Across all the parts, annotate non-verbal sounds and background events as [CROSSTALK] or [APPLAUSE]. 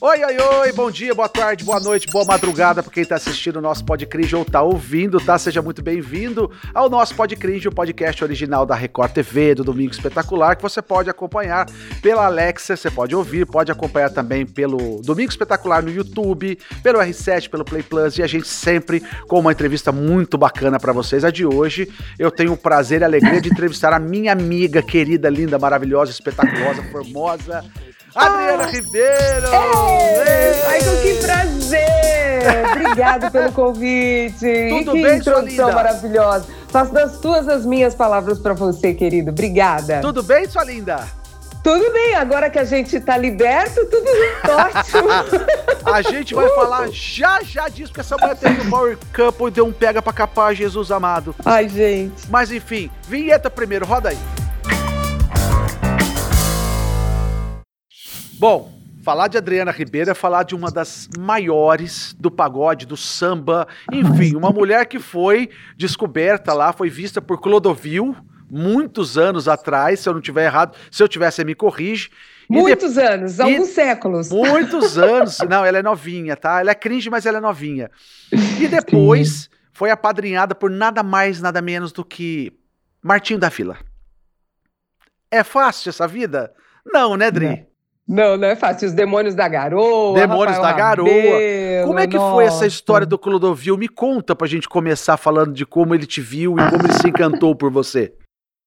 Oi, oi, oi, bom dia, boa tarde, boa noite, boa madrugada para quem está assistindo o nosso Podcringe ou está ouvindo, tá? Seja muito bem-vindo ao nosso Podcringe, o podcast original da Record TV, do Domingo Espetacular, que você pode acompanhar pela Alexa, você pode ouvir, pode acompanhar também pelo Domingo Espetacular no YouTube, pelo R7, pelo Play Plus, e a gente sempre com uma entrevista muito bacana para vocês. A de hoje, eu tenho o prazer e a alegria de entrevistar a minha amiga, querida, linda, maravilhosa, espetaculosa, formosa, Adriana Ribeiro! Ai, que prazer! Obrigado pelo convite. Tudo que bem, introdução maravilhosa. Faço das tuas as minhas palavras para você, querido. Obrigada. Tudo bem, sua linda? Tudo bem, agora que a gente tá liberto, tudo [LAUGHS] ótimo. a gente vai uh! falar já já disso, porque essa mulher teve um Power Couple e deu um pega pra capar, Jesus amado. Ai, gente. Mas enfim, vinheta primeiro, roda aí. Bom, falar de Adriana Ribeiro é falar de uma das maiores do pagode, do samba, enfim, uma mulher que foi descoberta lá, foi vista por Clodovil muitos anos atrás, se eu não tiver errado, se eu tivesse me corrige. Muitos de... anos, alguns séculos. Muitos anos. [LAUGHS] Não, ela é novinha, tá? Ela é cringe, mas ela é novinha. E depois Sim. foi apadrinhada por nada mais, nada menos do que Martinho da Vila. É fácil essa vida? Não, né, Dri? Não. Não, não é fácil. Os demônios da garoa. Demônios Rafael da garoa. Rabelo, como é que nossa. foi essa história do Clodovil? Me conta pra gente começar falando de como ele te viu e como ele se encantou por você.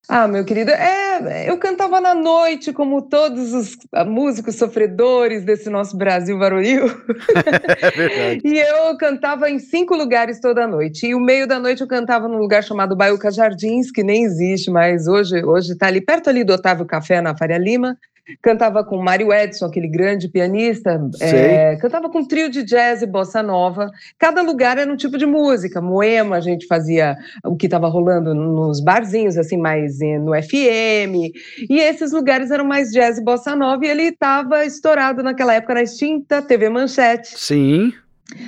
Ah, meu querido, é, eu cantava na noite, como todos os músicos sofredores desse nosso Brasil varonil. [LAUGHS] é. E eu cantava em cinco lugares toda noite. E o meio da noite eu cantava num lugar chamado Baiuca Jardins, que nem existe mais hoje, hoje está ali perto ali do Otávio Café, na Faria Lima cantava com Mário Edson, aquele grande pianista, é, cantava com um trio de jazz e bossa nova. Cada lugar era um tipo de música. Moema, a gente fazia o que estava rolando nos barzinhos, assim, mais no FM. E esses lugares eram mais jazz e bossa nova, e ele estava estourado naquela época na extinta TV Manchete. Sim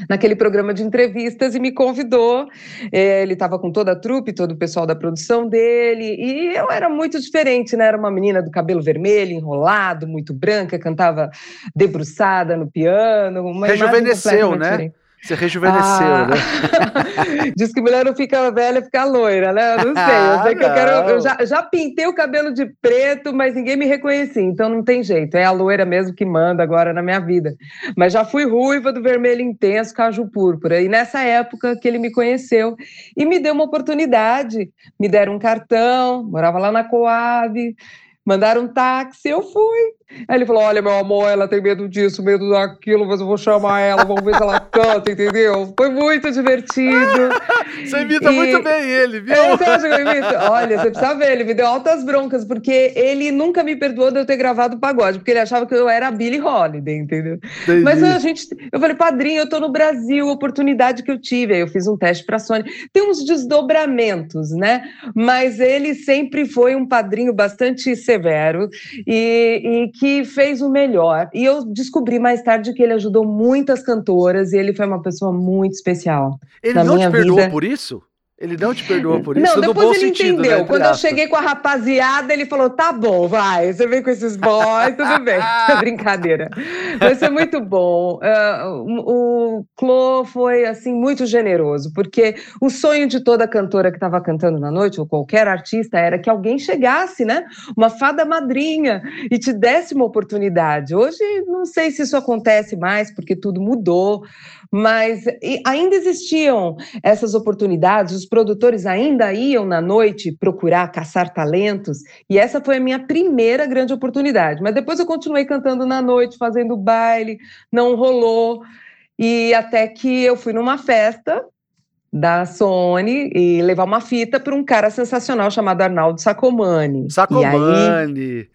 naquele programa de entrevistas e me convidou. É, ele estava com toda a trupe, todo o pessoal da produção dele, e eu era muito diferente, né? Era uma menina do cabelo vermelho, enrolado, muito branca, cantava debruçada no piano. Uma Rejuvenesceu, né? Diferente. Você rejuvenesceu, ah. né? [LAUGHS] Diz que mulher não fica velha, fica loira, né? Eu não sei. Eu sei que eu quero. Eu já, já pintei o cabelo de preto, mas ninguém me reconhecia, então não tem jeito. É a loira mesmo que manda agora na minha vida. Mas já fui ruiva do vermelho intenso, caju púrpura. E nessa época que ele me conheceu e me deu uma oportunidade, me deram um cartão, morava lá na Coab, mandaram um táxi, eu fui. Aí ele falou: Olha, meu amor, ela tem medo disso, medo daquilo, mas eu vou chamar ela, vamos ver se ela canta, entendeu? Foi muito divertido. [LAUGHS] você imita e... muito bem ele, viu? É, você acha que eu imito? Olha, você precisa ver, ele me deu altas broncas, porque ele nunca me perdoou de eu ter gravado pagode, porque ele achava que eu era a Billie Holiday, entendeu? Entendi. Mas a gente, eu falei, padrinho, eu tô no Brasil, oportunidade que eu tive. Aí eu fiz um teste pra Sony. Tem uns desdobramentos, né? Mas ele sempre foi um padrinho bastante severo e, e que fez o melhor. E eu descobri mais tarde que ele ajudou muitas cantoras e ele foi uma pessoa muito especial. Ele não te perdoou vida. por isso? Ele não te perdoou por isso? Não, depois ele sentido, entendeu. Né, Quando eu cheguei com a rapaziada, ele falou: tá bom, vai, você vem com esses boys, tudo bem. [LAUGHS] Brincadeira. Vai ser muito bom. Uh, o Clô foi, assim, muito generoso, porque o sonho de toda cantora que estava cantando na noite, ou qualquer artista, era que alguém chegasse, né? Uma fada madrinha e te desse uma oportunidade. Hoje, não sei se isso acontece mais, porque tudo mudou mas ainda existiam essas oportunidades, os produtores ainda iam na noite procurar, caçar talentos, e essa foi a minha primeira grande oportunidade. Mas depois eu continuei cantando na noite, fazendo baile, não rolou, e até que eu fui numa festa da Sony e levar uma fita para um cara sensacional chamado Arnaldo Sacomani. Sacomani!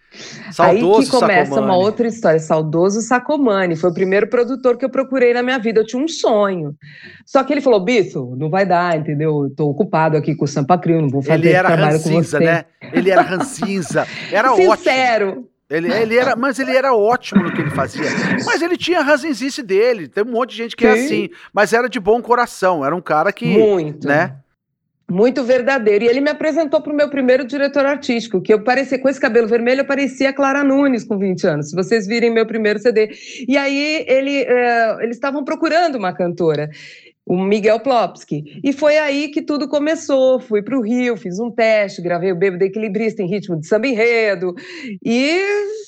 Saudoso aí que começa Sacomani. uma outra história. Saudoso Sacomani. Foi o primeiro produtor que eu procurei na minha vida. Eu tinha um sonho. Só que ele falou, Bicho, não vai dar, entendeu? Eu tô ocupado aqui com o Sampa Crio, não vou fazer ele era trabalho com você. Né? Ele era rancinza. [LAUGHS] Era Sincero. ótimo. Sincero. Ele, ele era, mas ele era ótimo no que ele fazia. Mas ele tinha a ranzinzice dele. Tem um monte de gente que é Sim. é assim. Mas era de bom coração. Era um cara que. Muito. Né? muito verdadeiro. E ele me apresentou para o meu primeiro diretor artístico, que eu parecia, com esse cabelo vermelho, eu parecia Clara Nunes com 20 anos, se vocês virem meu primeiro CD. E aí ele, uh, eles estavam procurando uma cantora o Miguel Plopski. E foi aí que tudo começou. Fui para o Rio, fiz um teste, gravei o Bêbado Equilibrista em ritmo de samba enredo. E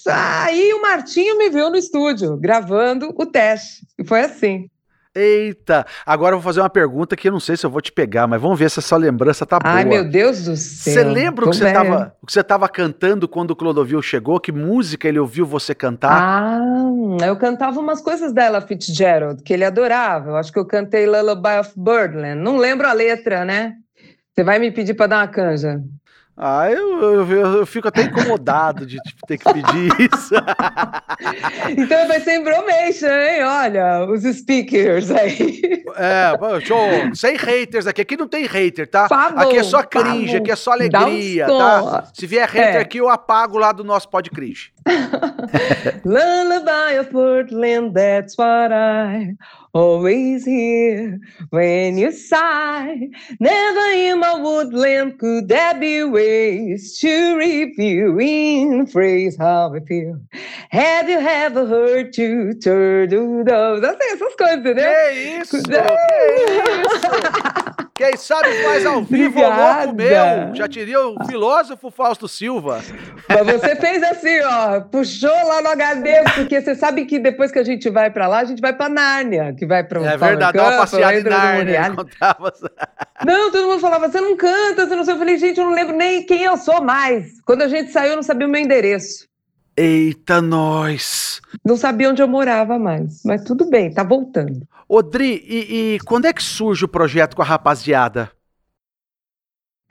aí o Martinho me viu no estúdio, gravando o teste. E foi assim. Eita! Agora eu vou fazer uma pergunta que eu não sei se eu vou te pegar, mas vamos ver se essa lembrança tá boa. Ai, meu Deus do céu. Você lembra o que você, tava, o que você tava cantando quando o Clodovil chegou? Que música ele ouviu você cantar? Ah, eu cantava umas coisas dela, Fitzgerald, que ele adorava. Eu acho que eu cantei Lullaby of Birdland. Não lembro a letra, né? Você vai me pedir para dar uma canja. Ah, eu, eu, eu, fico até incomodado de tipo, ter que pedir [LAUGHS] isso. então vai ser embromation, hein? Olha, os speakers aí. É, show. Sem haters aqui. Aqui não tem hater, tá? Favor, aqui é só cringe, favor. aqui é só alegria, um tá? Se vier hater é. aqui, eu apago lá do nosso pod cringe. [LAUGHS] Lullaby of Portland, that's what I always here when you sigh. Never in my woodland could there be ways to reveal in phrase how I feel. Have you ever heard two turtle doves? Assim, essas coisas, entendeu? Que isso? Que isso? Quem sabe faz ao vivo Obrigada. louco meu. Já diria o filósofo Fausto Silva. Mas você fez assim, ó, puxou lá no HD, porque você sabe que depois que a gente vai para lá, a gente vai para Nárnia, que vai para É verdade, dá uma passeada em Nárnia. [LAUGHS] Não, todo mundo falava, você não canta, você não sei. Eu falei, gente, eu não lembro nem quem eu sou mais. Quando a gente saiu, eu não sabia o meu endereço. Eita, nós! Não sabia onde eu morava mais, mas tudo bem, tá voltando. Odri, e, e quando é que surge o projeto com a rapaziada?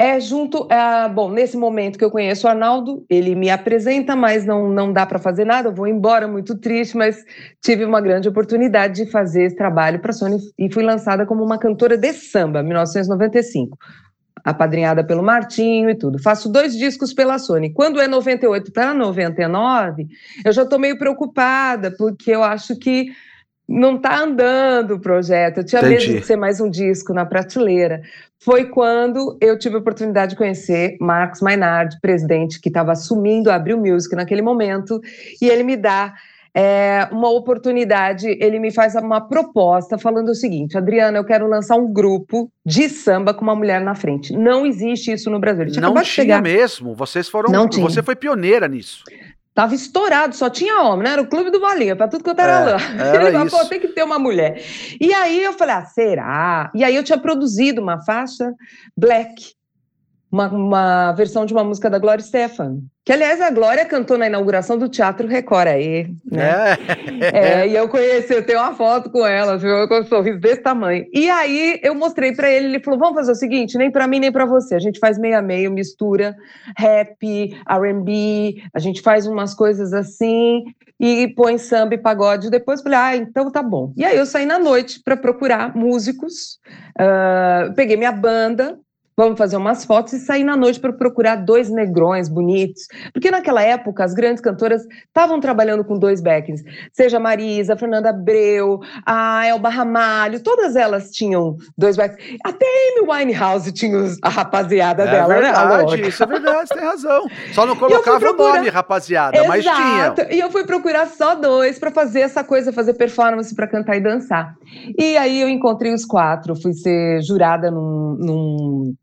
É junto, é, bom, nesse momento que eu conheço o Arnaldo, ele me apresenta, mas não, não dá para fazer nada, eu vou embora muito triste, mas tive uma grande oportunidade de fazer esse trabalho para a Sony e fui lançada como uma cantora de samba, 1995, apadrinhada pelo Martinho e tudo. Faço dois discos pela Sony. Quando é 98 para 99, eu já estou meio preocupada, porque eu acho que não está andando o projeto. Eu tinha Entendi. medo de ser mais um disco na prateleira. Foi quando eu tive a oportunidade de conhecer Marcos Mainardi, presidente que estava assumindo a Abril Music naquele momento, e ele me dá é, uma oportunidade, ele me faz uma proposta falando o seguinte: Adriana, eu quero lançar um grupo de samba com uma mulher na frente. Não existe isso no Brasil. Não tinha mesmo. Vocês foram. Não tinha. Você foi pioneira nisso. Tava estourado, só tinha homem, né? Era o clube do Bolinha, para tudo que eu era é, lá. [LAUGHS] Ele falou, pô, tem que ter uma mulher. E aí eu falei, ah, será? E aí eu tinha produzido uma faixa black, uma, uma versão de uma música da Glória Stefan. Que, aliás, a Glória cantou na inauguração do Teatro Record aí, né? É. é e eu conheci, eu tenho uma foto com ela, viu? com um sorriso desse tamanho. E aí eu mostrei para ele, ele falou: vamos fazer o seguinte, nem para mim nem para você. A gente faz meio a meio, mistura rap, RB, a gente faz umas coisas assim e põe samba e pagode. Depois falei, ah, então tá bom. E aí eu saí na noite para procurar músicos, uh, peguei minha banda, vamos fazer umas fotos e sair na noite para procurar dois negrões bonitos. Porque naquela época as grandes cantoras estavam trabalhando com dois backings, seja a Marisa, a Fernanda Abreu, a Elba Ramalho, todas elas tinham dois backings. Até Amy Winehouse tinha a rapaziada é dela, verdade, né? Isso é verdade, tem razão. Só não colocava procurar... o nome, rapaziada, Exato. mas tinha. E eu fui procurar só dois para fazer essa coisa, fazer performance para cantar e dançar. E aí eu encontrei os quatro, fui ser jurada num, num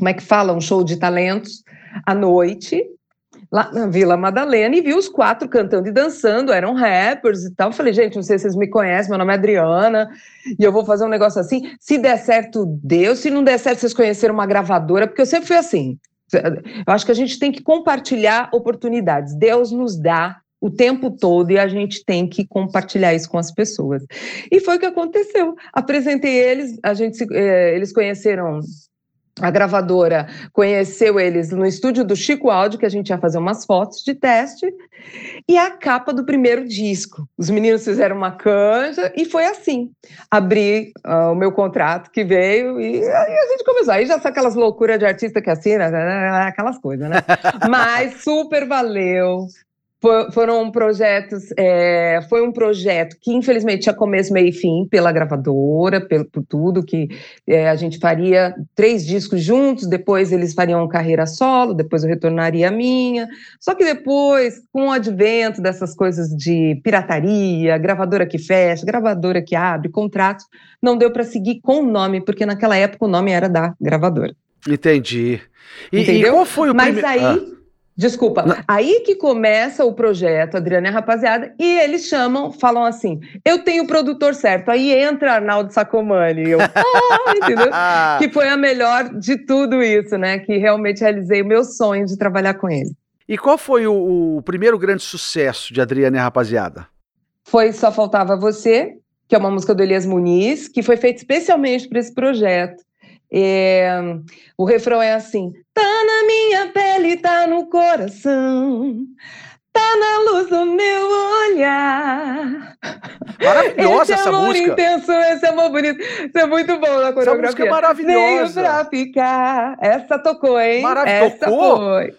como é que fala, um show de talentos à noite, lá na Vila Madalena, e vi os quatro cantando e dançando, eram rappers e tal. Falei, gente, não sei se vocês me conhecem, meu nome é Adriana, e eu vou fazer um negócio assim. Se der certo, deu. Se não der certo, vocês conheceram uma gravadora, porque eu sempre fui assim. Eu acho que a gente tem que compartilhar oportunidades. Deus nos dá o tempo todo e a gente tem que compartilhar isso com as pessoas. E foi o que aconteceu. Apresentei eles, a gente, eh, eles conheceram a gravadora conheceu eles no estúdio do Chico Áudio, que a gente ia fazer umas fotos de teste, e a capa do primeiro disco. Os meninos fizeram uma canja e foi assim. Abri uh, o meu contrato que veio e aí a gente começou. Aí já são aquelas loucuras de artista que assina, né, aquelas coisas, né? [LAUGHS] Mas super valeu. For, foram projetos, é, foi um projeto que infelizmente tinha começo, meio e fim pela gravadora, pelo, por tudo que é, a gente faria três discos juntos, depois eles fariam carreira solo, depois eu retornaria a minha. Só que depois, com o advento dessas coisas de pirataria, gravadora que fecha, gravadora que abre, contratos, não deu para seguir com o nome, porque naquela época o nome era da gravadora. Entendi. E, Entendeu? E qual foi o Mas prime... aí. Ah. Desculpa, Não. aí que começa o projeto, Adriana e a rapaziada, e eles chamam, falam assim: eu tenho o produtor certo. Aí entra Arnaldo Sacomani, eu, [LAUGHS] ah, entendeu? [LAUGHS] que foi a melhor de tudo isso, né? Que realmente realizei o meu sonho de trabalhar com ele. E qual foi o, o primeiro grande sucesso de Adriana e a rapaziada? Foi Só Faltava Você, que é uma música do Elias Muniz, que foi feita especialmente para esse projeto. É, o refrão é assim: tá na minha pele, tá no coração, tá na luz do meu olhar. Maravilhosa esse essa amor música. intenso, esse amor bonito. Isso é muito bom na coreografia. Essa música é maravilhosa. Veio pra ficar. Essa tocou, hein? Maravilhosa.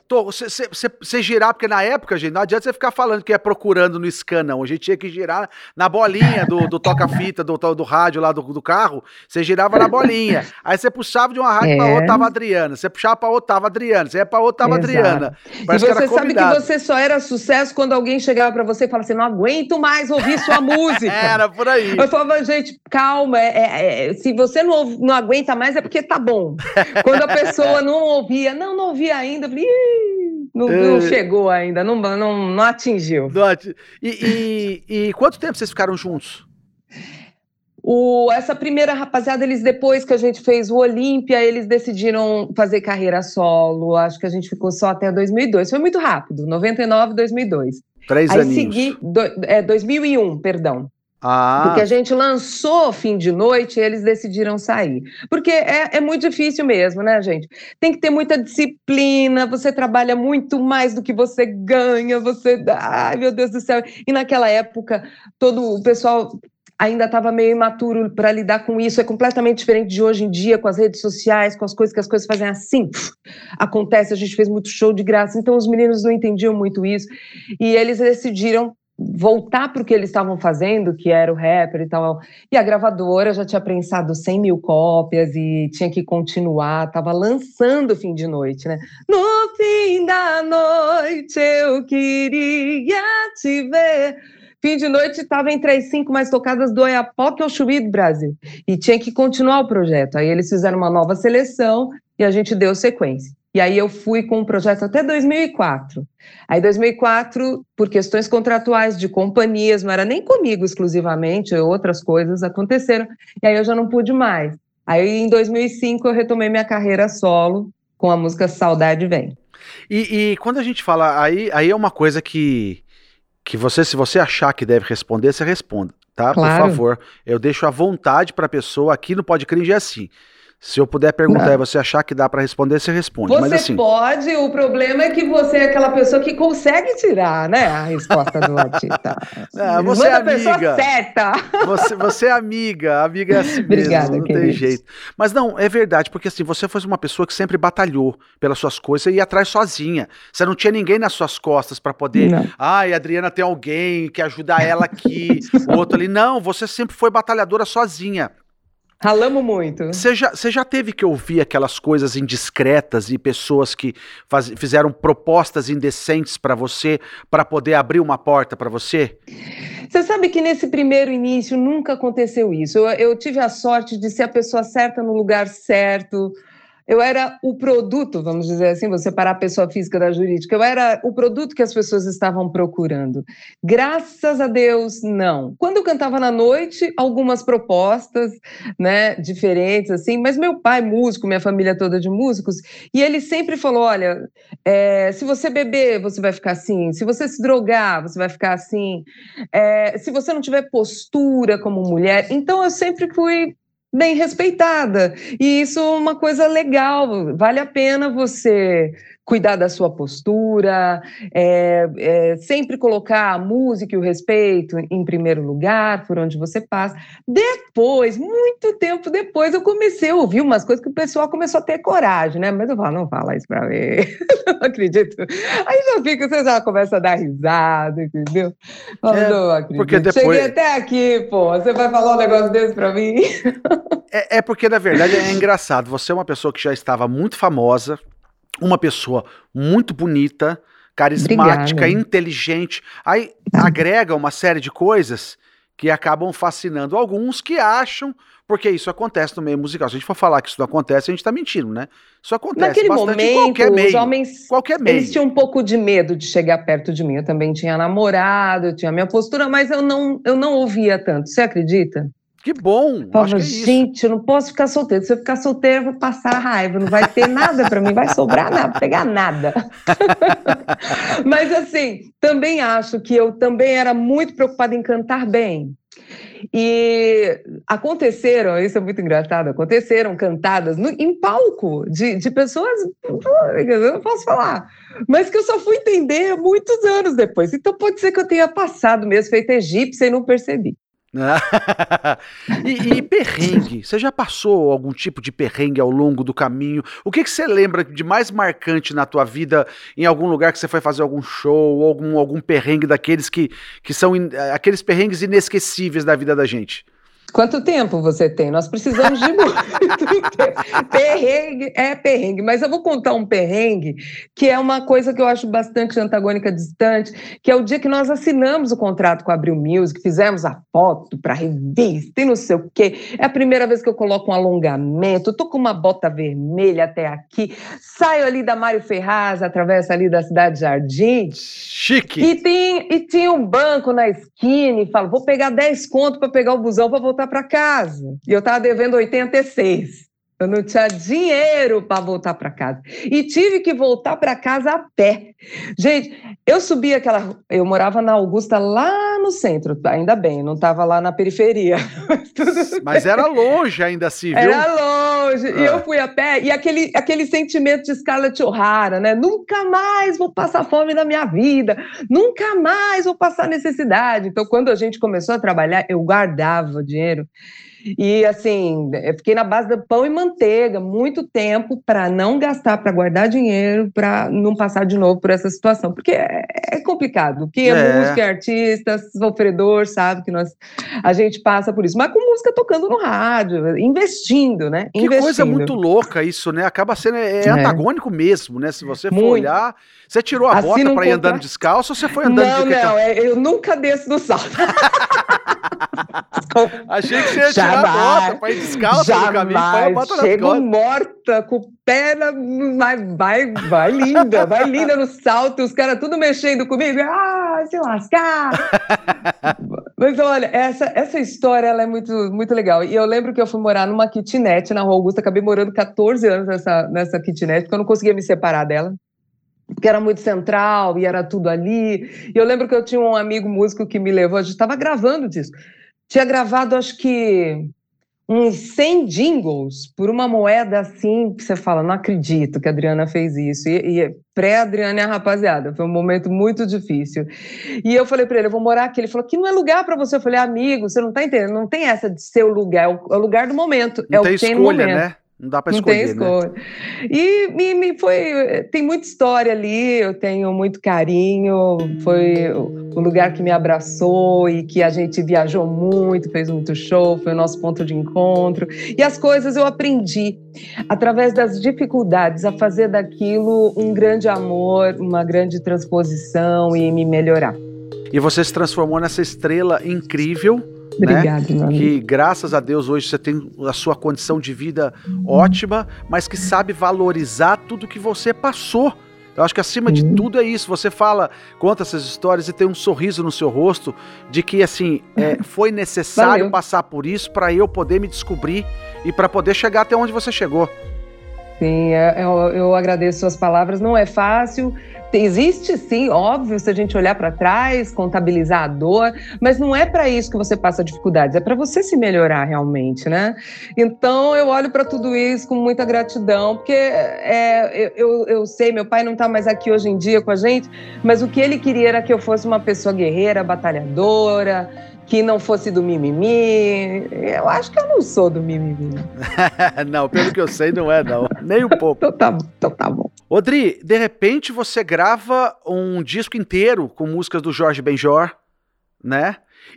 Tocou? Você girar, porque na época, gente, não adianta você ficar falando que é procurando no scan, não. A gente tinha que girar na bolinha do, do toca-fita, do, do rádio lá do, do carro. Você girava na bolinha. Aí você puxava de uma rádio é. pra outra, tava Adriana. Você puxava pra outra, tava Adriana. Você ia pra outra, tava. Adriana. Parece e você sabe que você só era sucesso quando alguém chegava pra você e falava assim, não aguento mais ouvir sua [LAUGHS] música. Era por aí. Eu falava, gente, calma, é, é, é, se você não, não aguenta mais é porque tá bom. Quando a pessoa não ouvia, não, não ouvia ainda, eu falei, não, não é. chegou ainda, não, não, não atingiu. E, e, e quanto tempo vocês ficaram juntos? O, essa primeira rapaziada, eles depois que a gente fez o Olímpia, eles decidiram fazer carreira solo. Acho que a gente ficou só até 2002. Foi muito rápido, 99, 2002. Três Aí aninhos. segui, do, é, 2001, perdão. Ah. Porque a gente lançou fim de noite e eles decidiram sair. Porque é, é, muito difícil mesmo, né, gente? Tem que ter muita disciplina, você trabalha muito mais do que você ganha, você. Ai, meu Deus do céu. E naquela época, todo o pessoal ainda estava meio imaturo para lidar com isso. É completamente diferente de hoje em dia, com as redes sociais, com as coisas que as coisas fazem assim. acontece, a gente fez muito show de graça, então os meninos não entendiam muito isso. E eles decidiram voltar para o que eles estavam fazendo, que era o rapper e tal. E a gravadora já tinha prensado 100 mil cópias e tinha que continuar, estava lançando fim de noite, né? No fim da noite eu queria te ver. Fim de noite estava entre as cinco mais tocadas do Oiapoque ao Chuí do Brasil. E tinha que continuar o projeto. Aí eles fizeram uma nova seleção e a gente deu sequência. E aí eu fui com o projeto até 2004. Aí 2004, por questões contratuais de companhias, não era nem comigo exclusivamente, outras coisas aconteceram. E aí eu já não pude mais. Aí em 2005 eu retomei minha carreira solo com a música Saudade Vem. E, e quando a gente fala, aí, aí é uma coisa que, que você, se você achar que deve responder, você responda, tá? Claro. Por favor. Eu deixo à vontade para a pessoa aqui no Podcringe é assim. Se eu puder perguntar e você achar que dá para responder, você responde. Você Mas, assim, pode, o problema é que você é aquela pessoa que consegue tirar, né, a resposta do Atita. Ah, [LAUGHS] você é amiga. pessoa certa. Você, você é amiga, amiga é assim [LAUGHS] Obrigada, mesmo, não querido. tem jeito. Mas não, é verdade, porque assim, você foi uma pessoa que sempre batalhou pelas suas coisas e ia atrás sozinha. Você não tinha ninguém nas suas costas para poder, não. ai, a Adriana tem alguém que ajuda ela aqui, [LAUGHS] o outro ali. Não, você sempre foi batalhadora sozinha. Ralamos muito. Você já, você já teve que ouvir aquelas coisas indiscretas e pessoas que faz, fizeram propostas indecentes para você para poder abrir uma porta para você? Você sabe que nesse primeiro início nunca aconteceu isso. Eu, eu tive a sorte de ser a pessoa certa no lugar certo eu era o produto, vamos dizer assim, vou separar a pessoa física da jurídica, eu era o produto que as pessoas estavam procurando. Graças a Deus, não. Quando eu cantava na noite, algumas propostas, né, diferentes, assim, mas meu pai, músico, minha família toda de músicos, e ele sempre falou: olha, é, se você beber, você vai ficar assim, se você se drogar, você vai ficar assim, é, se você não tiver postura como mulher. Então eu sempre fui bem respeitada. E isso é uma coisa legal, vale a pena você cuidar da sua postura, é, é, sempre colocar a música e o respeito em primeiro lugar, por onde você passa. Depois, muito tempo depois, eu comecei a ouvir umas coisas que o pessoal começou a ter coragem, né? Mas eu falo, não fala isso pra mim, [LAUGHS] não acredito. Aí já fica, você já começa a dar risada, entendeu? Falo, é, não acredito. Porque depois... Cheguei até aqui, pô, você vai falar um negócio desse pra mim? É, é porque, na verdade, é engraçado. Você é uma pessoa que já estava muito famosa, uma pessoa muito bonita, carismática, Obrigada. inteligente. Aí agrega uma série de coisas que acabam fascinando alguns que acham, porque isso acontece no meio musical. Se a gente for falar que isso não acontece, a gente está mentindo, né? Isso acontece Naquele bastante momento, em qualquer meio. Os homens, qualquer meio. Eles tinham um pouco de medo de chegar perto de mim. Eu também tinha namorado, eu tinha minha postura, mas eu não, eu não ouvia tanto. Você acredita? Que bom! Que é gente, eu não posso ficar solteiro. Se eu ficar solteiro, eu vou passar raiva. Não vai ter nada para mim, vai sobrar nada, pegar nada. [LAUGHS] Mas assim, também acho que eu também era muito preocupada em cantar bem. E aconteceram, isso é muito engraçado, aconteceram cantadas no, em palco de, de pessoas, eu não posso falar, mas que eu só fui entender muitos anos depois. Então pode ser que eu tenha passado mesmo, feito egípcia e não percebi. [LAUGHS] e, e, perrengue? Você já passou algum tipo de perrengue ao longo do caminho? O que, que você lembra de mais marcante na tua vida em algum lugar que você foi fazer algum show, algum, algum perrengue daqueles que, que são in, aqueles perrengues inesquecíveis da vida da gente? Quanto tempo você tem? Nós precisamos de [LAUGHS] muito tempo. Perrengue é perrengue, mas eu vou contar um perrengue que é uma coisa que eu acho bastante antagônica distante, que é o dia que nós assinamos o contrato com a Abril Music, fizemos a foto para revista e não sei o quê. É a primeira vez que eu coloco um alongamento, tô com uma bota vermelha até aqui, saio ali da Mário Ferraz, atravesso ali da Cidade Jardim. Chique! E, tem, e tinha um banco na esquina e falo, vou pegar 10 conto para pegar o busão para voltar voltar para casa. E eu estava devendo 86. Eu não tinha dinheiro para voltar para casa. E tive que voltar para casa a pé. Gente, eu subi aquela. Eu morava na Augusta, lá no centro, ainda bem, não estava lá na periferia. [LAUGHS] Mas era longe ainda assim, viu? Era longe. E eu ah. fui a pé, e aquele, aquele sentimento de Scarlett O'Hara, né? Nunca mais vou passar fome na minha vida, nunca mais vou passar necessidade. Então, quando a gente começou a trabalhar, eu guardava dinheiro. E assim, eu fiquei na base do pão e manteiga muito tempo para não gastar, para guardar dinheiro, para não passar de novo por essa situação, porque é, é complicado. Quem é, é músico, é artista, sofredor, sabe que nós a gente passa por isso. Mas com música tocando no rádio, investindo, né? Que investindo. coisa muito louca isso, né? Acaba sendo é, é, antagônico mesmo, né? Se você for muito. olhar, você tirou a assim bota para ir andando descalço ou você foi andando não, de Não, não, é, eu nunca desço do salto. [LAUGHS] [LAUGHS] Achei que você ia tirar jamais, a bota para ir descalço jamais, no caminho, põe a bota Chego morta, com o pé na... Vai, vai, vai linda, vai linda no salto, os caras tudo mexendo comigo. Ah, se lascar! [LAUGHS] Mas olha, essa, essa história ela é muito, muito legal. E eu lembro que eu fui morar numa kitnet na Rua Augusta, acabei morando 14 anos nessa, nessa kitnet, porque eu não conseguia me separar dela porque era muito central e era tudo ali. E eu lembro que eu tinha um amigo músico que me levou, a gente estava gravando disso. Tinha gravado, acho que, uns 100 jingles por uma moeda assim, que você fala, não acredito que a Adriana fez isso. E, e pré-Adriana e a rapaziada, foi um momento muito difícil. E eu falei para ele, eu vou morar aqui. Ele falou, que não é lugar para você. Eu falei, amigo, você não tá entendendo, não tem essa de ser o lugar, é o, é o lugar do momento. Não é o que tem escolha, né? Não dá para escolher, tem né? escolha. Né? E me, me, foi, tem muita história ali, eu tenho muito carinho, foi o lugar que me abraçou e que a gente viajou muito, fez muito show, foi o nosso ponto de encontro. E as coisas eu aprendi através das dificuldades a fazer daquilo um grande amor, uma grande transposição e me melhorar. E você se transformou nessa estrela incrível Obrigada, né? Que graças a Deus hoje você tem a sua condição de vida ótima, mas que sabe valorizar tudo que você passou. Eu acho que acima de tudo é isso. Você fala, conta essas histórias e tem um sorriso no seu rosto de que assim é, [LAUGHS] foi necessário Valeu. passar por isso para eu poder me descobrir e para poder chegar até onde você chegou. Sim, é, eu, eu agradeço suas palavras. Não é fácil. Existe sim, óbvio, se a gente olhar para trás, contabilizar a dor, mas não é para isso que você passa dificuldades, é para você se melhorar realmente, né? Então eu olho para tudo isso com muita gratidão, porque é, eu, eu sei, meu pai não está mais aqui hoje em dia com a gente, mas o que ele queria era que eu fosse uma pessoa guerreira, batalhadora, que não fosse do mimimi. Eu acho que eu não sou do mimimi. não, [LAUGHS] pelo que eu sei, não é, não. Nem um [LAUGHS] pouco. então, tá, então tá bom. Odri, de repente você grava um disco inteiro com músicas do Jorge Benjor, né?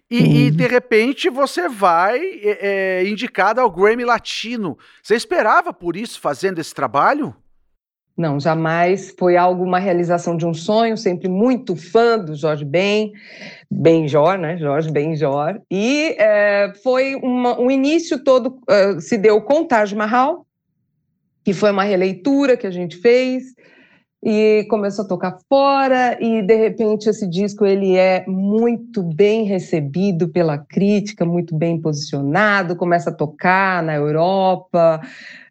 E, uhum. e, de repente você vai é, é, indicado ao Grammy Latino. Você esperava por isso fazendo esse trabalho? Não, jamais. Foi algo, uma realização de um sonho, sempre muito fã do Jorge Ben, Benjor, né? Jorge Benjor. E é, foi uma, um início todo, uh, se deu com Taj Mahal, que foi uma releitura que a gente fez, e começou a tocar fora, e de repente esse disco ele é muito bem recebido pela crítica, muito bem posicionado, começa a tocar na Europa,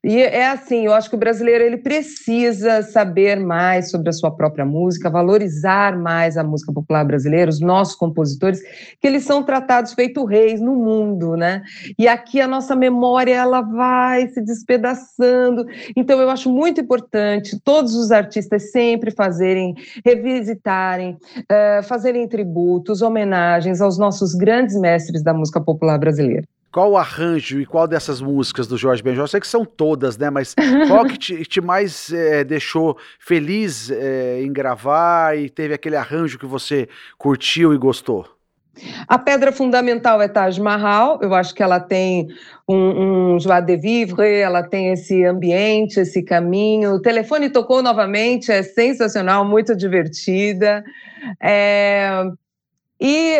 e é assim, eu acho que o brasileiro ele precisa saber mais sobre a sua própria música, valorizar mais a música popular brasileira, os nossos compositores, que eles são tratados feito reis no mundo, né? E aqui a nossa memória ela vai se despedaçando. Então eu acho muito importante todos os artistas sempre fazerem, revisitarem, uh, fazerem tributos, homenagens aos nossos grandes mestres da música popular brasileira. Qual o arranjo e qual dessas músicas do Jorge Benjol? Eu sei que são todas, né? Mas qual que te, te mais é, deixou feliz é, em gravar e teve aquele arranjo que você curtiu e gostou? A pedra fundamental é Taj Mahal, eu acho que ela tem um, um joie de vivre, ela tem esse ambiente, esse caminho. O telefone tocou novamente, é sensacional, muito divertida. É, e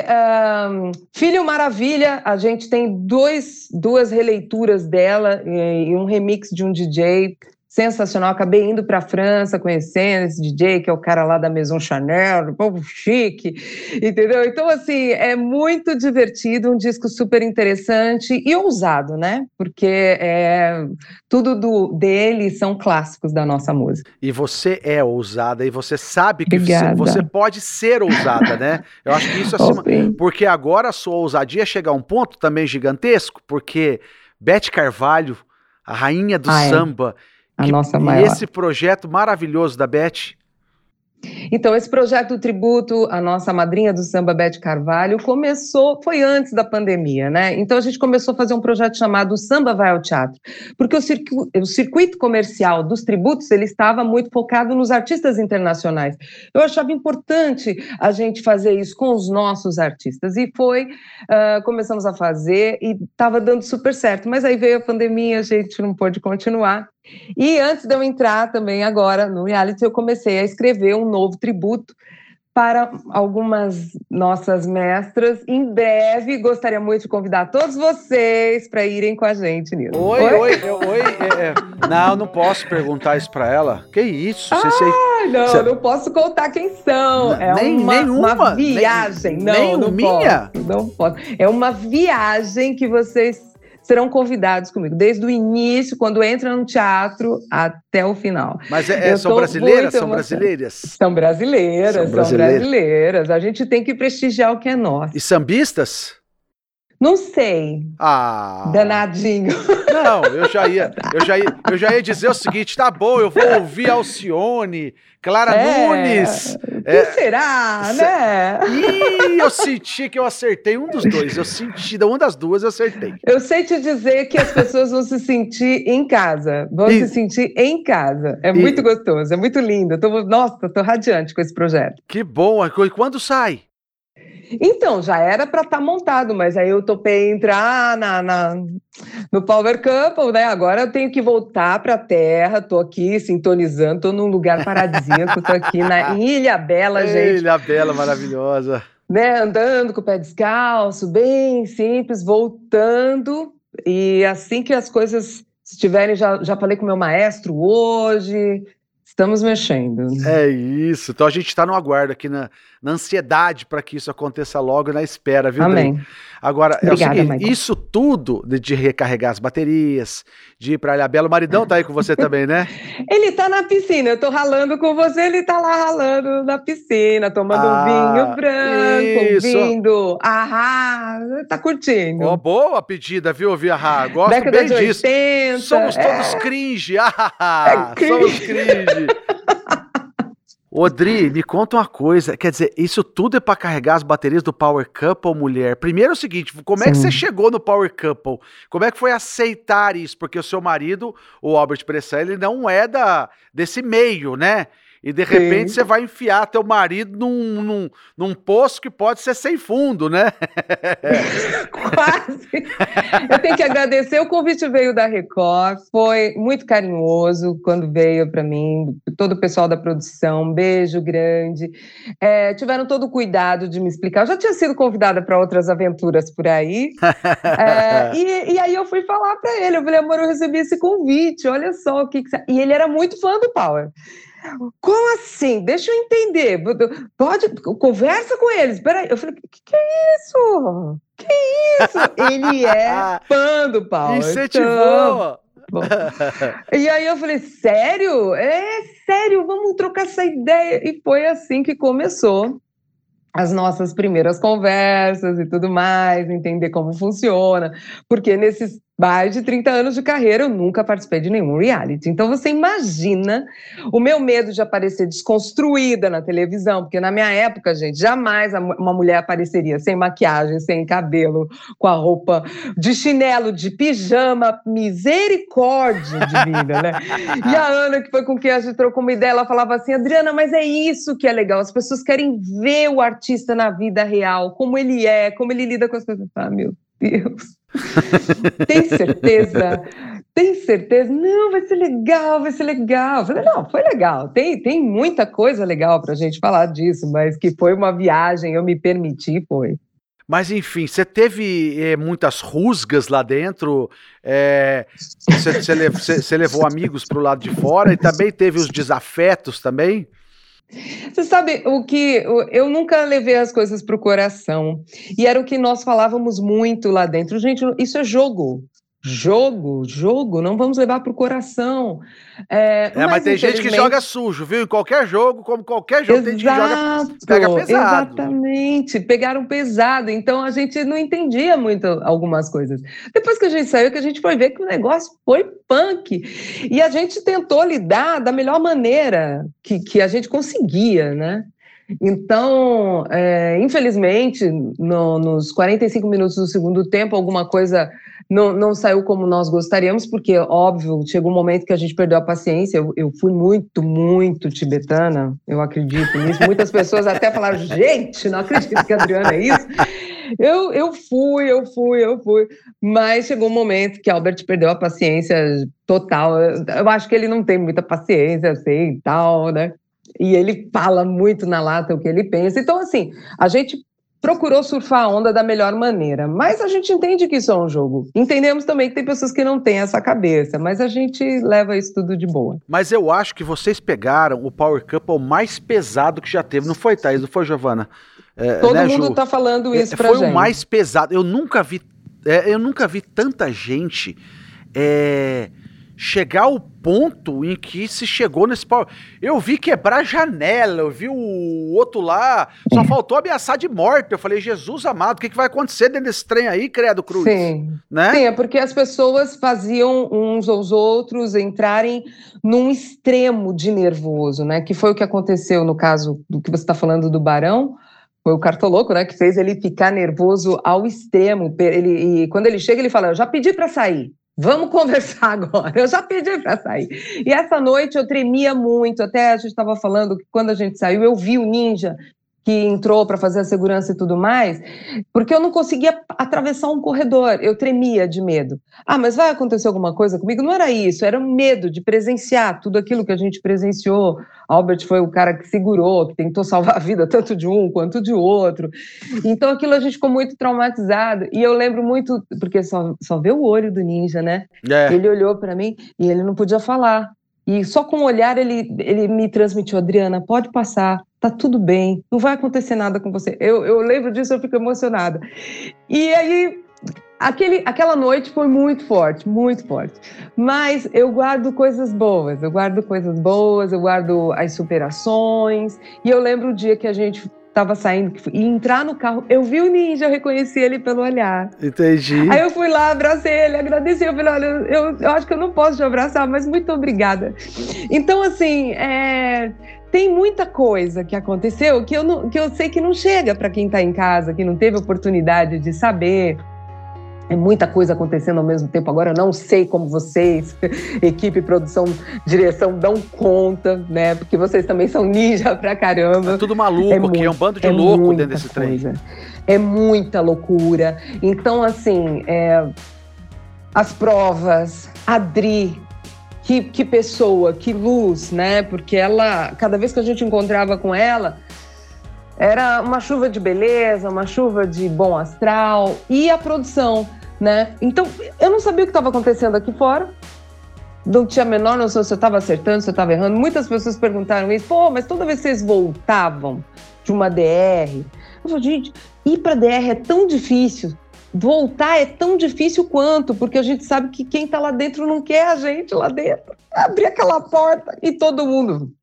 um, Filho Maravilha, a gente tem dois, duas releituras dela e um remix de um DJ sensacional. Acabei indo para a França, conhecendo esse DJ, que é o cara lá da Maison Chanel, do povo chique, entendeu? Então, assim, é muito divertido, um disco super interessante e ousado, né? Porque é, tudo do, dele são clássicos da nossa música. E você é ousada e você sabe que você, você, pode ser ousada, né? Eu acho que isso é acima. porque agora a sua ousadia chega a um ponto também gigantesco, porque Beth Carvalho, a rainha do ah, é. samba, é a que, nossa maior. esse projeto maravilhoso da Beth? Então, esse projeto do tributo à nossa madrinha do samba, Beth Carvalho, começou, foi antes da pandemia, né? Então, a gente começou a fazer um projeto chamado Samba Vai ao Teatro, porque o, circuito, o circuito comercial dos tributos, ele estava muito focado nos artistas internacionais. Eu achava importante a gente fazer isso com os nossos artistas, e foi, uh, começamos a fazer, e estava dando super certo, mas aí veio a pandemia, a gente não pôde continuar, e antes de eu entrar também agora no reality, eu comecei a escrever um novo tributo para algumas nossas mestras. Em breve, gostaria muito de convidar todos vocês para irem com a gente nisso. Oi, oi, oi. oi é, é. Não, não posso perguntar isso para ela. Que isso? Ah, você, não, você... não posso contar quem são. É nem, uma, nenhuma, uma viagem. Nem, não, nem não minha? Posso, não posso. É uma viagem que vocês serão convidados comigo, desde o início, quando entra no teatro, até o final. Mas é, é são brasileiras? São brasileiras? São brasileiras, são brasileiras, são brasileiras. A gente tem que prestigiar o que é nosso. E sambistas? Não sei. Ah. Danadinho. Não, eu já ia, [LAUGHS] eu já ia, eu já ia dizer o seguinte, tá bom, eu vou ouvir Alcione, Clara é, Nunes. É, será, né? Ih, eu senti que eu acertei um dos dois. Eu senti, uma das duas eu acertei. Eu sei te dizer que as pessoas vão se sentir em casa. Vão e... se sentir em casa. É e... muito gostoso, é muito lindo. Eu tô, nossa, tô radiante com esse projeto. Que bom. E quando sai? Então, já era para estar tá montado, mas aí eu topei entrar na, na, no Power Couple, né? Agora eu tenho que voltar para a Terra, tô aqui sintonizando, tô num lugar paradisíaco, tô aqui na Ilha Bela, [LAUGHS] gente. Ilha Bela, maravilhosa. Né, andando com o pé descalço, bem simples, voltando. E assim que as coisas estiverem, já, já falei com o meu maestro hoje, Estamos mexendo. É isso. Então a gente está no aguardo aqui na, na ansiedade para que isso aconteça logo na espera, viu, Amém. Dri? Agora, Obrigada, é o seguinte, Michael. isso tudo de, de recarregar as baterias, de ir para Ilha Bela, o maridão tá aí com você também, né? [LAUGHS] Ele tá na piscina, eu tô ralando com você, ele tá lá ralando na piscina, tomando Ah, um vinho branco, isso. ouvindo. Ah, tá curtindo. Ó, boa pedida, viu, Via Ra? Gosto Década bem de disso. 80. Somos é. todos cringe. Ah, É cringe. Somos cringe. [LAUGHS] Odri, me conta uma coisa. Quer dizer, isso tudo é pra carregar as baterias do Power Couple, mulher? Primeiro é o seguinte: como é que Sim. você chegou no Power Couple? Como é que foi aceitar isso? Porque o seu marido, o Albert Bressan, ele não é da, desse meio, né? E de Sim. repente você vai enfiar teu marido num, num, num poço que pode ser sem fundo, né? [LAUGHS] Quase. Eu tenho que agradecer. O convite veio da Record, foi muito carinhoso quando veio para mim, todo o pessoal da produção. Um beijo grande. É, tiveram todo o cuidado de me explicar. Eu já tinha sido convidada para outras aventuras por aí. É, [LAUGHS] e, e aí eu fui falar para ele. Eu falei, amor, eu recebi esse convite. Olha só o que, que. E ele era muito fã do Power. Como assim? Deixa eu entender. Pode, conversa com eles. Peraí. Eu falei, que, que é isso? Que isso? Ele é [LAUGHS] fã do. Então, Incentivou. Bom. E aí eu falei, sério? É sério, vamos trocar essa ideia. E foi assim que começou as nossas primeiras conversas e tudo mais, entender como funciona, porque nesses mais de 30 anos de carreira eu nunca participei de nenhum reality. Então você imagina o meu medo de aparecer desconstruída na televisão, porque na minha época, gente, jamais uma mulher apareceria sem maquiagem, sem cabelo, com a roupa de chinelo, de pijama, misericórdia de vida, né? [LAUGHS] E a Ana, que foi com quem a gente trocou uma ideia, ela falava assim: Adriana, mas é isso que é legal, as pessoas querem ver o artista na vida real, como ele é, como ele lida com as coisas. Ah, meu Deus. Tem certeza? Tem certeza? Não, vai ser legal, vai ser legal. Eu falei, não, foi legal. Tem, tem muita coisa legal para a gente falar disso, mas que foi uma viagem, eu me permiti, foi. Mas enfim, você teve é, muitas rusgas lá dentro, você é, levou amigos para o lado de fora e também teve os desafetos também? Você sabe o que eu nunca levei as coisas para o coração e era o que nós falávamos muito lá dentro. Gente, isso é jogo. Jogo, jogo, não vamos levar para o coração. É, é, mas, mas tem gente que joga sujo, viu? Em qualquer jogo, como qualquer jogo, Exato, tem gente que joga, pega pesado. Exatamente, pegaram pesado. Então a gente não entendia muito algumas coisas. Depois que a gente saiu, que a gente foi ver que o negócio foi punk. E a gente tentou lidar da melhor maneira que, que a gente conseguia, né? Então, é, infelizmente, no, nos 45 minutos do segundo tempo, alguma coisa não, não, saiu como nós gostaríamos, porque, óbvio, chegou um momento que a gente perdeu a paciência. Eu, eu fui muito, muito tibetana, eu acredito nisso. Muitas pessoas até falaram: gente, não acredito que a Adriana é isso. Eu, eu fui, eu fui, eu fui. Mas chegou um momento que Albert perdeu a paciência total. Eu, acho que ele não tem muita paciência, assim, e tal, né? E ele fala muito na lata o que ele pensa. Então, assim, a gente procurou surfar a onda da melhor maneira, mas a gente entende que isso é um jogo. Entendemos também que tem pessoas que não têm essa cabeça, mas a gente leva isso tudo de boa. Mas eu acho que vocês pegaram o Power Couple mais pesado que já teve, não foi, Thaís? Não foi, Giovana? É, Todo né, mundo está falando isso é, pra foi gente. Foi o mais pesado. Eu nunca vi, é, eu nunca vi tanta gente é, chegar ao ponto em que se chegou nesse pau. Eu vi quebrar janela, eu vi o outro lá, só faltou ameaçar de morte. Eu falei, Jesus amado, o que, que vai acontecer dentro desse trem aí, Credo Cruz? Sim. Né? Sim, é porque as pessoas faziam uns aos outros entrarem num extremo de nervoso, né? Que foi o que aconteceu no caso do que você está falando do Barão. Foi o cartoloco, né, que fez ele ficar nervoso ao extremo. Ele, e quando ele chega, ele fala: Eu já pedi para sair. Vamos [LAUGHS] conversar agora. Eu já pedi para sair. E essa noite eu tremia muito. Até a gente estava falando que quando a gente saiu, eu vi o ninja que entrou para fazer a segurança e tudo mais, porque eu não conseguia atravessar um corredor. Eu tremia de medo. Ah, mas vai acontecer alguma coisa comigo? Não era isso. Era o medo de presenciar tudo aquilo que a gente presenciou. Albert foi o cara que segurou, que tentou salvar a vida tanto de um quanto de outro. Então aquilo a gente ficou muito traumatizado. E eu lembro muito, porque só, só vê o olho do ninja, né? É. Ele olhou para mim e ele não podia falar. E só com o olhar ele, ele me transmitiu, Adriana, pode passar, tá tudo bem, não vai acontecer nada com você. Eu, eu lembro disso, eu fico emocionada. E aí, aquele, aquela noite foi muito forte, muito forte. Mas eu guardo coisas boas, eu guardo coisas boas, eu guardo as superações. E eu lembro o dia que a gente estava saindo e entrar no carro, eu vi o ninja, eu reconheci ele pelo olhar. Entendi. Aí eu fui lá, abracei ele, agradeci, eu falei, olha, eu, eu acho que eu não posso te abraçar, mas muito obrigada. Então, assim, é, tem muita coisa que aconteceu que eu, não, que eu sei que não chega para quem está em casa, que não teve oportunidade de saber. É muita coisa acontecendo ao mesmo tempo. Agora eu não sei como vocês, [LAUGHS] equipe, produção, direção, dão conta, né? Porque vocês também são ninja pra caramba. É tudo maluco é aqui, é um bando de é louco dentro desse coisa. trem. É muita loucura. Então, assim, é, as provas, a Dri, que, que pessoa, que luz, né? Porque ela, cada vez que a gente encontrava com ela, era uma chuva de beleza, uma chuva de bom astral e a produção, né? Então, eu não sabia o que estava acontecendo aqui fora. Não tinha a menor noção se eu estava acertando, se eu estava errando. Muitas pessoas perguntaram isso. Pô, mas toda vez que vocês voltavam de uma DR, eu falei, gente, ir para DR é tão difícil. Voltar é tão difícil quanto, porque a gente sabe que quem está lá dentro não quer a gente lá dentro. Abrir aquela porta e todo mundo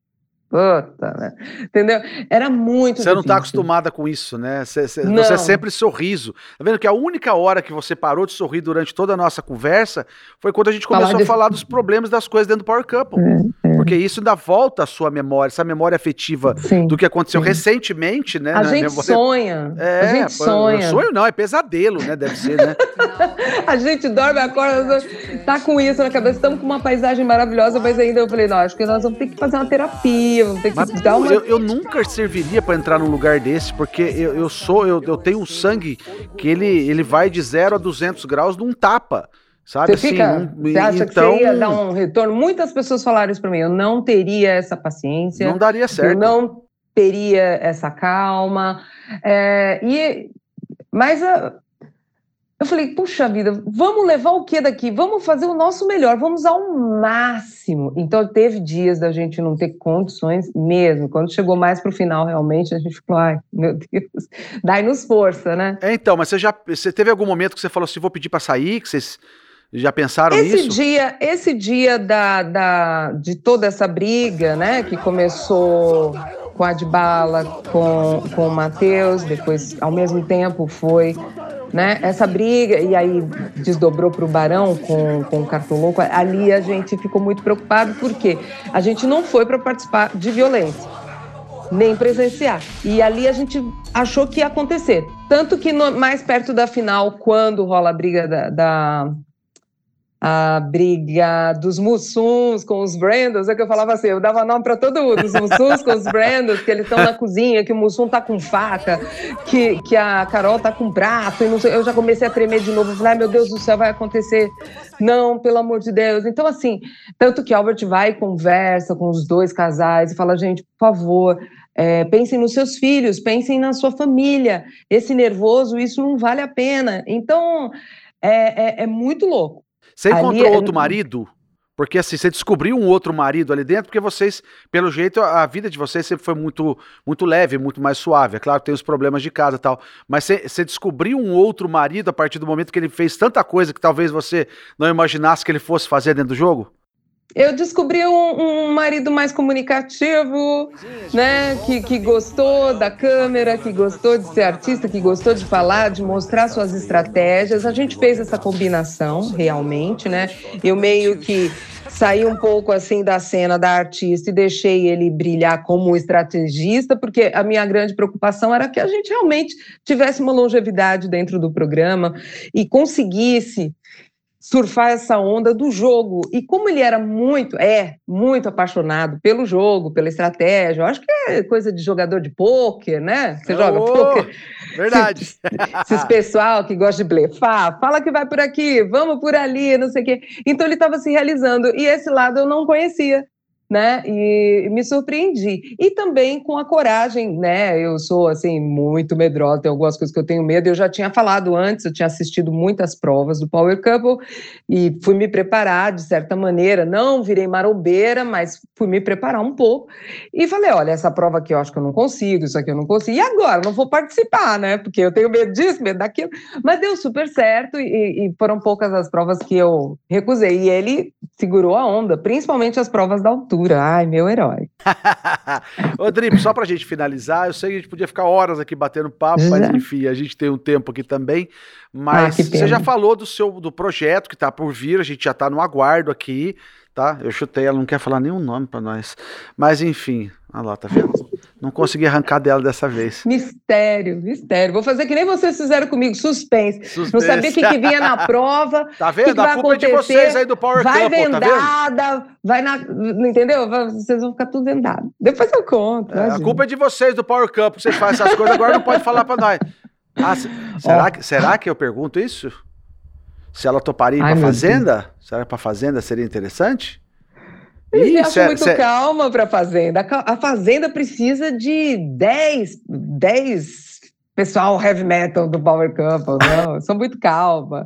Puta, né? Entendeu? Era muito Você não está acostumada com isso, né? Você, você, você é sempre sorriso. Tá vendo que a única hora que você parou de sorrir durante toda a nossa conversa foi quando a gente começou falar a falar dos problemas das coisas dentro do Power Couple. É, é. Porque isso ainda volta à sua memória, essa memória afetiva sim, do que aconteceu sim. recentemente, né? A gente sonha. É, a gente sonha. Sonho não, é pesadelo, né? Deve ser, né? [LAUGHS] a gente dorme, acorda, tá com isso na cabeça, estamos com uma paisagem maravilhosa, mas ainda eu falei, não, acho que nós vamos ter que fazer uma terapia que Mas, dar uma... eu, eu nunca serviria para entrar num lugar desse, porque eu, eu sou, eu, eu tenho um sangue que ele, ele vai de 0 a 200 graus num tapa. Sabe? Você, fica, assim, você acha então... que você ia dar um retorno? Muitas pessoas falaram isso para mim. Eu não teria essa paciência. Não daria certo. Eu não teria essa calma. É, e, mas a, eu falei, puxa vida, vamos levar o que daqui? Vamos fazer o nosso melhor, vamos ao máximo. Então, teve dias da gente não ter condições mesmo. Quando chegou mais para o final, realmente, a gente falou, ai, meu Deus, [LAUGHS] dai-nos força, né? É, então, mas você já você teve algum momento que você falou assim, vou pedir para sair, que vocês já pensaram esse nisso? Dia, esse dia da, da, de toda essa briga, né, que começou com a Adbala, com, com o Matheus, depois, ao mesmo tempo, foi né? Essa briga, e aí desdobrou para o Barão com, com o Cartoloco, ali a gente ficou muito preocupado, porque a gente não foi para participar de violência, nem presenciar. E ali a gente achou que ia acontecer. Tanto que no, mais perto da final, quando rola a briga da, da a briga dos Mussuns com os Brandos, é que eu falava assim, eu dava nome para todo mundo, os Mussuns com os Brandos, que eles estão na cozinha, que o Mussum tá com faca, que, que a Carol tá com prato, e sei, eu já comecei a tremer de novo, falei, ai meu Deus do céu, vai acontecer. Não, pelo amor de Deus. Então, assim, tanto que Albert vai e conversa com os dois casais e fala, gente, por favor, é, pensem nos seus filhos, pensem na sua família. Esse nervoso, isso não vale a pena. Então, é, é, é muito louco. Você encontrou ali, outro marido? Porque assim, você descobriu um outro marido ali dentro, porque vocês, pelo jeito, a vida de vocês sempre foi muito, muito leve, muito mais suave. É claro que tem os problemas de casa e tal. Mas você, você descobriu um outro marido a partir do momento que ele fez tanta coisa que talvez você não imaginasse que ele fosse fazer dentro do jogo? Eu descobri um, um, marido mais comunicativo, né? Que, que gostou da câmera, que gostou de ser artista, que gostou de falar, de mostrar suas estratégias. A gente fez essa combinação, realmente, né? Eu meio que saí um pouco assim da cena da artista e deixei ele brilhar como estrategista, porque a minha grande preocupação era que a gente realmente tivesse uma longevidade dentro do programa e conseguisse surfar essa onda do jogo. E como ele era muito, é, muito apaixonado pelo jogo, pela estratégia, eu acho que é coisa de jogador de pôquer, né? Você oh, joga pôquer. Verdade. Esses pessoal que gosta de blefar, fala que vai por aqui, vamos por ali, não sei o quê. Então ele estava se realizando. E esse lado eu não conhecia. Né? E me surpreendi. E também com a coragem, né? Eu sou assim muito medrosa, tem algumas coisas que eu tenho medo. Eu já tinha falado antes, eu tinha assistido muitas provas do Power Couple e fui me preparar de certa maneira. Não virei marombeira, mas fui me preparar um pouco e falei: olha, essa prova aqui eu acho que eu não consigo, isso aqui eu não consigo. E agora? Não vou participar, né? Porque eu tenho medo disso, medo daquilo. Mas deu super certo e, e foram poucas as provas que eu recusei. E ele segurou a onda, principalmente as provas da altura Ai, meu herói. [LAUGHS] Ô, Drip, só pra gente finalizar, eu sei que a gente podia ficar horas aqui batendo papo, mas enfim, a gente tem um tempo aqui também. Mas ah, você já falou do seu do projeto que tá por vir, a gente já tá no aguardo aqui, tá? Eu chutei, ela não quer falar nenhum nome para nós. Mas enfim, olha lá, tá vendo? Não consegui arrancar dela dessa vez. Mistério, mistério. Vou fazer que nem vocês fizeram comigo, suspense. suspense. Não sabia o que, que, vinha na [LAUGHS] prova. Tá vendo? Que que a culpa acontecer. é de vocês aí do Power Vai tá vendada, tá vai na. Entendeu? Vocês vão ficar tudo vendado. Depois eu conto. É, a culpa é de vocês do Power Couple. Vocês fazem essas coisas, agora não pode falar pra nós. Ah, será, que, será que eu pergunto isso? Se ela toparia Ai, pra fazenda? Será pra fazenda seria interessante? Eles Ih, acham muito cê... calma para a fazenda. A fazenda precisa de 10, 10 pessoal heavy metal do Power Couple, não, são muito calma.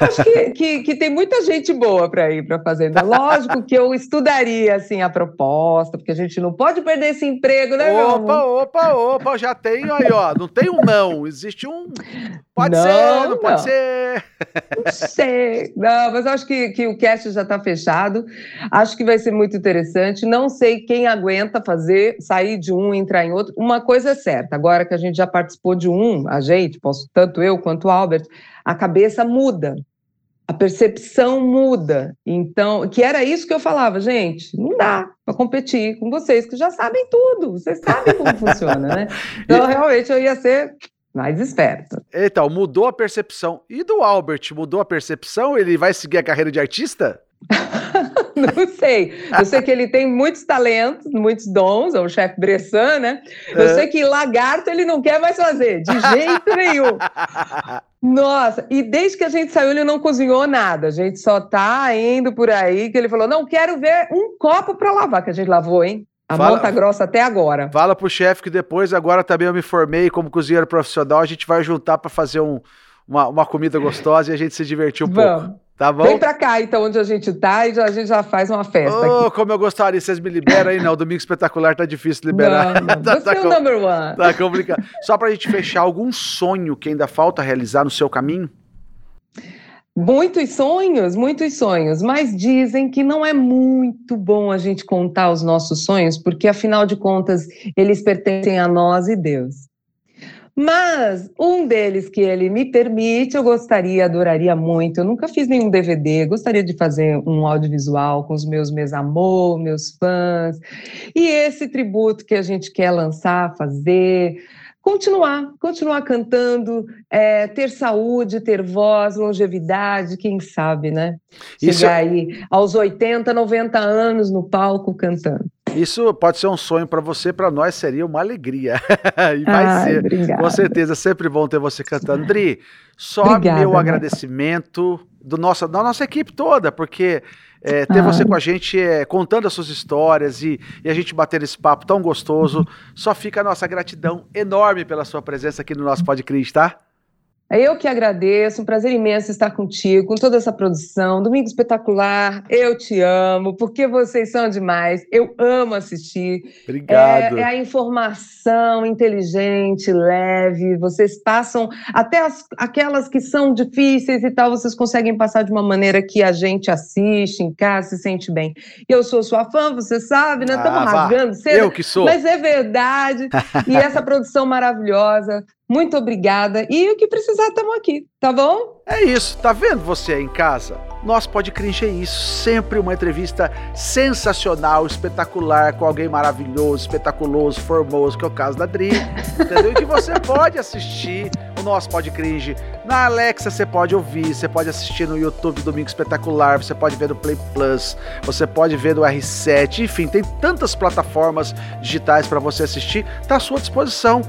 Acho que, que, que, tem muita gente boa para ir para a Fazenda. Lógico que eu estudaria assim a proposta, porque a gente não pode perder esse emprego, né, Opa, opa, opa, já tenho aí, ó. Não tem um não, existe um. Pode não, ser, não, não pode ser. Não sei. Não, mas acho que, que o cast já está fechado. Acho que vai ser muito interessante. Não sei quem aguenta fazer, sair de um e entrar em outro. Uma coisa é certa, agora que a gente já participou de um, a gente, posso, tanto eu quanto o Albert a cabeça muda, a percepção muda. Então, que era isso que eu falava, gente, não dá para competir com vocês que já sabem tudo, vocês sabem como funciona, né? [LAUGHS] Então, realmente, eu ia ser mais esperto. Então, mudou a percepção. E do Albert, mudou a percepção? Ele vai seguir a carreira de artista? [LAUGHS] não sei. Eu sei que ele tem muitos talentos, muitos dons, é o chefe Bressan, né? Eu é. sei que lagarto ele não quer mais fazer, de jeito nenhum. [LAUGHS] Nossa, e desde que a gente saiu, ele não cozinhou nada. A gente só tá indo por aí que ele falou: não quero ver um copo para lavar, que a gente lavou, hein? A fala, tá grossa até agora. Fala pro chefe que depois, agora também eu me formei como cozinheiro profissional, a gente vai juntar para fazer um, uma, uma comida gostosa e a gente se divertir um Vamos. pouco. Tá bom? Vem pra cá, então, onde a gente tá, e já, a gente já faz uma festa. Oh, aqui. como eu gostaria, vocês me liberam aí, não. O Domingo Espetacular tá difícil liberar. Não, não. [LAUGHS] tá, Você tá é o number one. Tá complicado. Só pra gente fechar, algum sonho que ainda falta realizar no seu caminho? Muitos sonhos, muitos sonhos, mas dizem que não é muito bom a gente contar os nossos sonhos, porque afinal de contas eles pertencem a nós e Deus. Mas um deles que ele me permite, eu gostaria, adoraria muito. Eu nunca fiz nenhum DVD, gostaria de fazer um audiovisual com os meus meus amor, meus fãs. E esse tributo que a gente quer lançar, fazer, continuar, continuar cantando, é, ter saúde, ter voz, longevidade, quem sabe, né? Chegar Isso... aí aos 80, 90 anos no palco cantando. Isso pode ser um sonho para você, para nós seria uma alegria. [LAUGHS] e vai Ai, ser. Obrigada. Com certeza, sempre bom ter você cantando. Dri, só obrigada, meu agradecimento do nossa, da nossa equipe toda, porque é, ter ah. você com a gente é, contando as suas histórias e, e, a gente bater esse papo tão gostoso. Só fica a nossa gratidão enorme pela sua presença aqui no nosso podcast, tá? É eu que agradeço, um prazer imenso estar contigo, com toda essa produção. Domingo espetacular, eu te amo, porque vocês são demais. Eu amo assistir. Obrigado. É, é a informação inteligente, leve. Vocês passam, até as, aquelas que são difíceis e tal, vocês conseguem passar de uma maneira que a gente assiste em casa, se sente bem. Eu sou sua fã, você sabe, né? Estamos ah, rasgando cedo. Eu que sou. Mas é verdade. [LAUGHS] e essa produção maravilhosa. Muito obrigada. E o que precisar, estamos aqui, tá bom? É isso, tá vendo você aí em casa? Nosso Pode Cringe é isso, sempre uma entrevista sensacional, espetacular, com alguém maravilhoso, espetaculoso, formoso, que é o caso da Dri, [LAUGHS] entendeu? E que você pode assistir o nosso Pode Cringe na Alexa, você pode ouvir, você pode assistir no YouTube Domingo Espetacular, você pode ver no Play Plus, você pode ver no R7, enfim, tem tantas plataformas digitais para você assistir, tá à sua disposição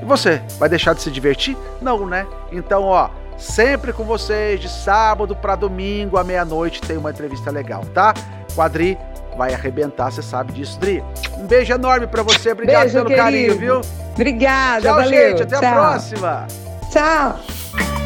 e você, vai deixar de se divertir? Não, né? Então, ó, sempre com vocês, de sábado para domingo à meia-noite, tem uma entrevista legal, tá? Quadri, vai arrebentar, você sabe disso, Dri. Um beijo enorme para você, obrigado beijo, pelo querido. carinho, viu? Obrigada, Tchau, valeu. gente, até Tchau. a próxima. Tchau.